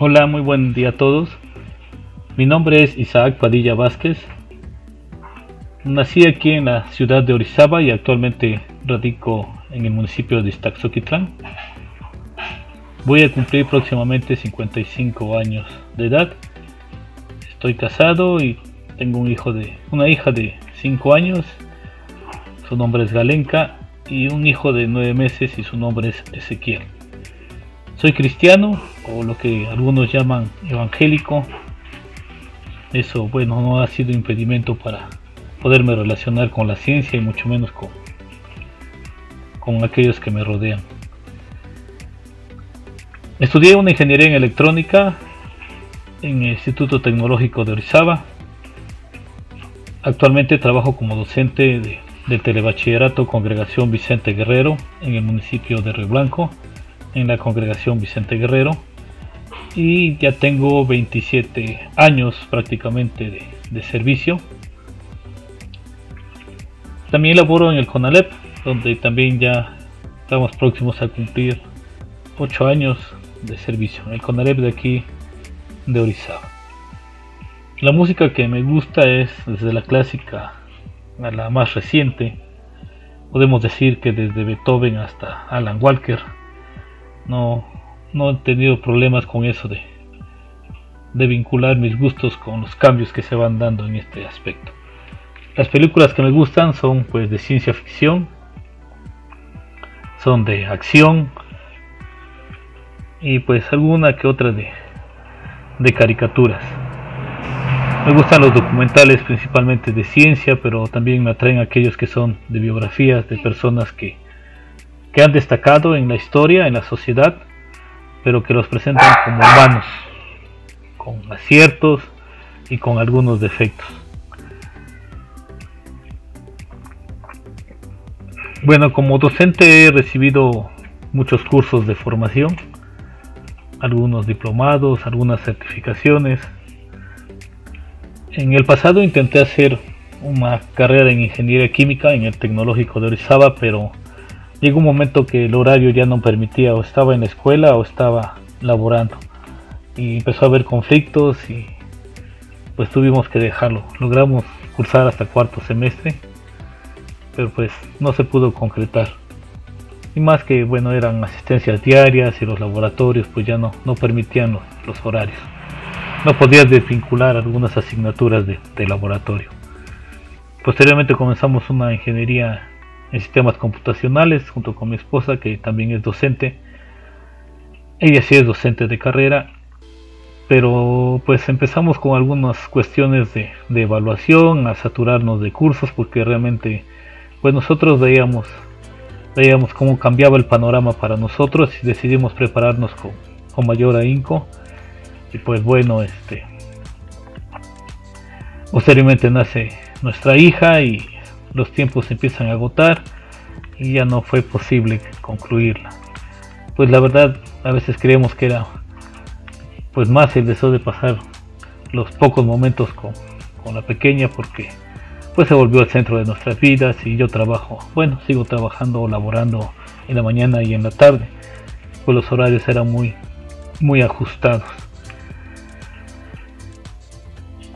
Hola, muy buen día a todos. Mi nombre es Isaac Padilla Vázquez. Nací aquí en la ciudad de Orizaba y actualmente radico en el municipio de Iztaxoquitlán. Voy a cumplir próximamente 55 años de edad. Estoy casado y tengo un hijo de, una hija de 5 años. Su nombre es Galenka y un hijo de 9 meses y su nombre es Ezequiel. Soy cristiano o lo que algunos llaman evangélico. Eso, bueno, no ha sido impedimento para poderme relacionar con la ciencia y mucho menos con, con aquellos que me rodean. Estudié una ingeniería en electrónica en el Instituto Tecnológico de Orizaba. Actualmente trabajo como docente de, del Telebachillerato Congregación Vicente Guerrero en el municipio de Río Blanco, en la Congregación Vicente Guerrero. Y ya tengo 27 años prácticamente de, servicio también laboro en el CONALEP, donde también ya estamos próximos a cumplir 8 años de servicio. El CONALEP de aquí de Orizaba. La música que me gusta es desde la clásica a la más reciente. Podemos decir que desde Beethoven hasta Alan Walker. No, no he tenido problemas con eso de, de vincular mis gustos con los cambios que se van dando en este aspecto. Las películas que me gustan son pues de ciencia ficción, son de acción y pues alguna que otra de, de caricaturas. Me gustan los documentales principalmente de ciencia, pero también me atraen aquellos que son de biografías de personas que, que han destacado en la historia, en la sociedad, pero que los presentan como humanos, con aciertos y con algunos defectos. Bueno, como docente he recibido muchos cursos de formación, algunos diplomados, algunas certificaciones. En el pasado intenté hacer una carrera en ingeniería química en el tecnológico de Orizaba, pero llegó un momento que el horario ya no permitía, o estaba en la escuela o estaba laborando. Y empezó a haber conflictos y pues tuvimos que dejarlo. Logramos cursar hasta cuarto semestre pero pues no se pudo concretar. Y más que bueno eran asistencias diarias y los laboratorios pues ya no, no permitían los, horarios. No podías desvincular algunas asignaturas de, laboratorio. Posteriormente comenzamos una ingeniería en sistemas computacionales junto con mi esposa que también es docente. Ella sí es docente de carrera, pero pues empezamos con algunas cuestiones de, de evaluación, a saturarnos de cursos porque realmente pues nosotros veíamos, veíamos cómo cambiaba el panorama para nosotros y decidimos prepararnos con, con mayor ahínco. Y pues bueno, este posteriormente nace nuestra hija y los tiempos se empiezan a agotar y ya no fue posible concluirla. Pues la verdad, a veces creemos que era pues más el deseo de pasar los pocos momentos con, con la pequeña porque pues se volvió el centro de nuestras vidas y yo trabajo, bueno, sigo trabajando laborando en la mañana y en la tarde, pues los horarios eran muy, muy ajustados.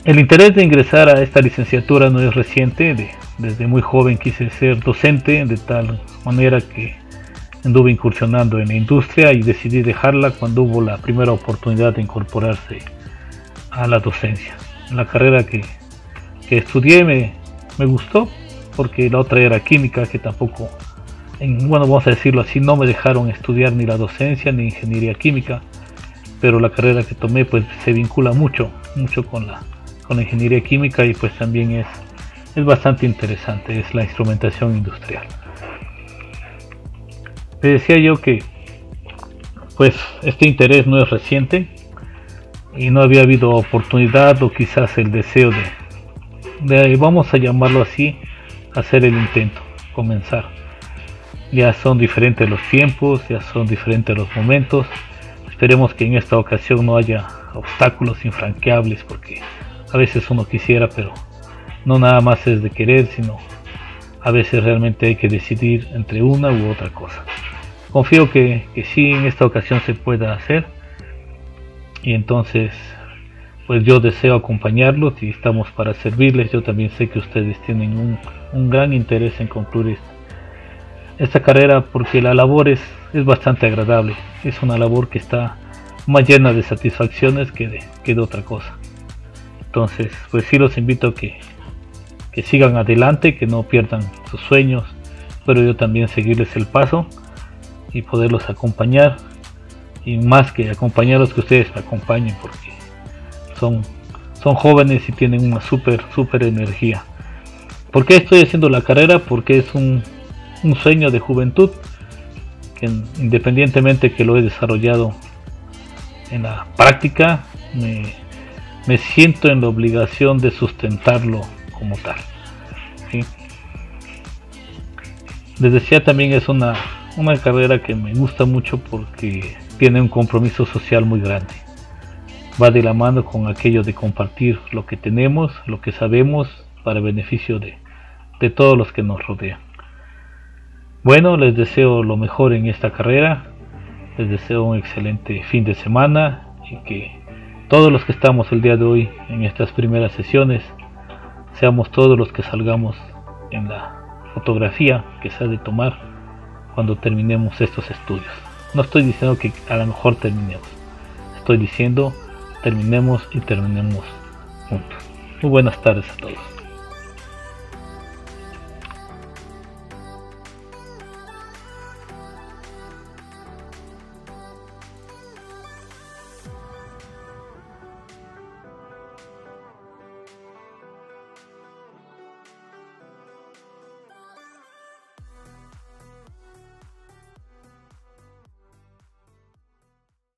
El interés de ingresar a esta licenciatura no es reciente, desde muy joven quise ser docente, de tal manera que anduve incursionando en la industria y decidí dejarla cuando hubo la primera oportunidad de incorporarse a la docencia. La carrera que, que estudié me, me gustó porque la otra era química que tampoco, en, bueno, vamos a decirlo así, no me dejaron estudiar ni la docencia ni ingeniería química, pero la carrera que tomé pues se vincula mucho, mucho con la, con ingeniería química y pues también es, es bastante interesante, es la instrumentación industrial. Te decía yo que pues este interés no es reciente y no había habido oportunidad o quizás el deseo de, vamos a llamarlo así, hacer el intento, comenzar. Ya son diferentes los tiempos, ya son diferentes los momentos. Esperemos que en esta ocasión no haya obstáculos infranqueables porque a veces uno quisiera, pero no nada más es de querer, sino a veces realmente hay que decidir entre una u otra cosa. Confío que, que sí en esta ocasión se pueda hacer y entonces pues yo deseo acompañarlos y estamos para servirles. Yo también sé que ustedes tienen un, un gran interés en concluir esta carrera porque la labor es, es bastante agradable. Es una labor que está más llena de satisfacciones que de, que de otra cosa. Entonces, pues sí los invito a que, que sigan adelante, que no pierdan sus sueños, pero yo también seguirles el paso y poderlos acompañar y más que acompañarlos que ustedes me acompañen porque son, son jóvenes y tienen una super super energía. ¿Por qué estoy haciendo la carrera? Porque es un, un sueño de juventud que independientemente que lo he desarrollado en la práctica, me, me siento en la obligación de sustentarlo como tal. Les decía también es una, una carrera que me gusta mucho porque tiene un compromiso social muy grande. Va de la mano con aquello de compartir lo que tenemos, lo que sabemos, para beneficio de, de todos los que nos rodean. Bueno, les deseo lo mejor en esta carrera, les deseo un excelente fin de semana y que todos los que estamos el día de hoy en estas primeras sesiones seamos todos los que salgamos en la fotografía que se ha de tomar cuando terminemos estos estudios. No estoy diciendo que a lo mejor terminemos, estoy diciendo terminemos y terminemos juntos. Muy buenas tardes a todos.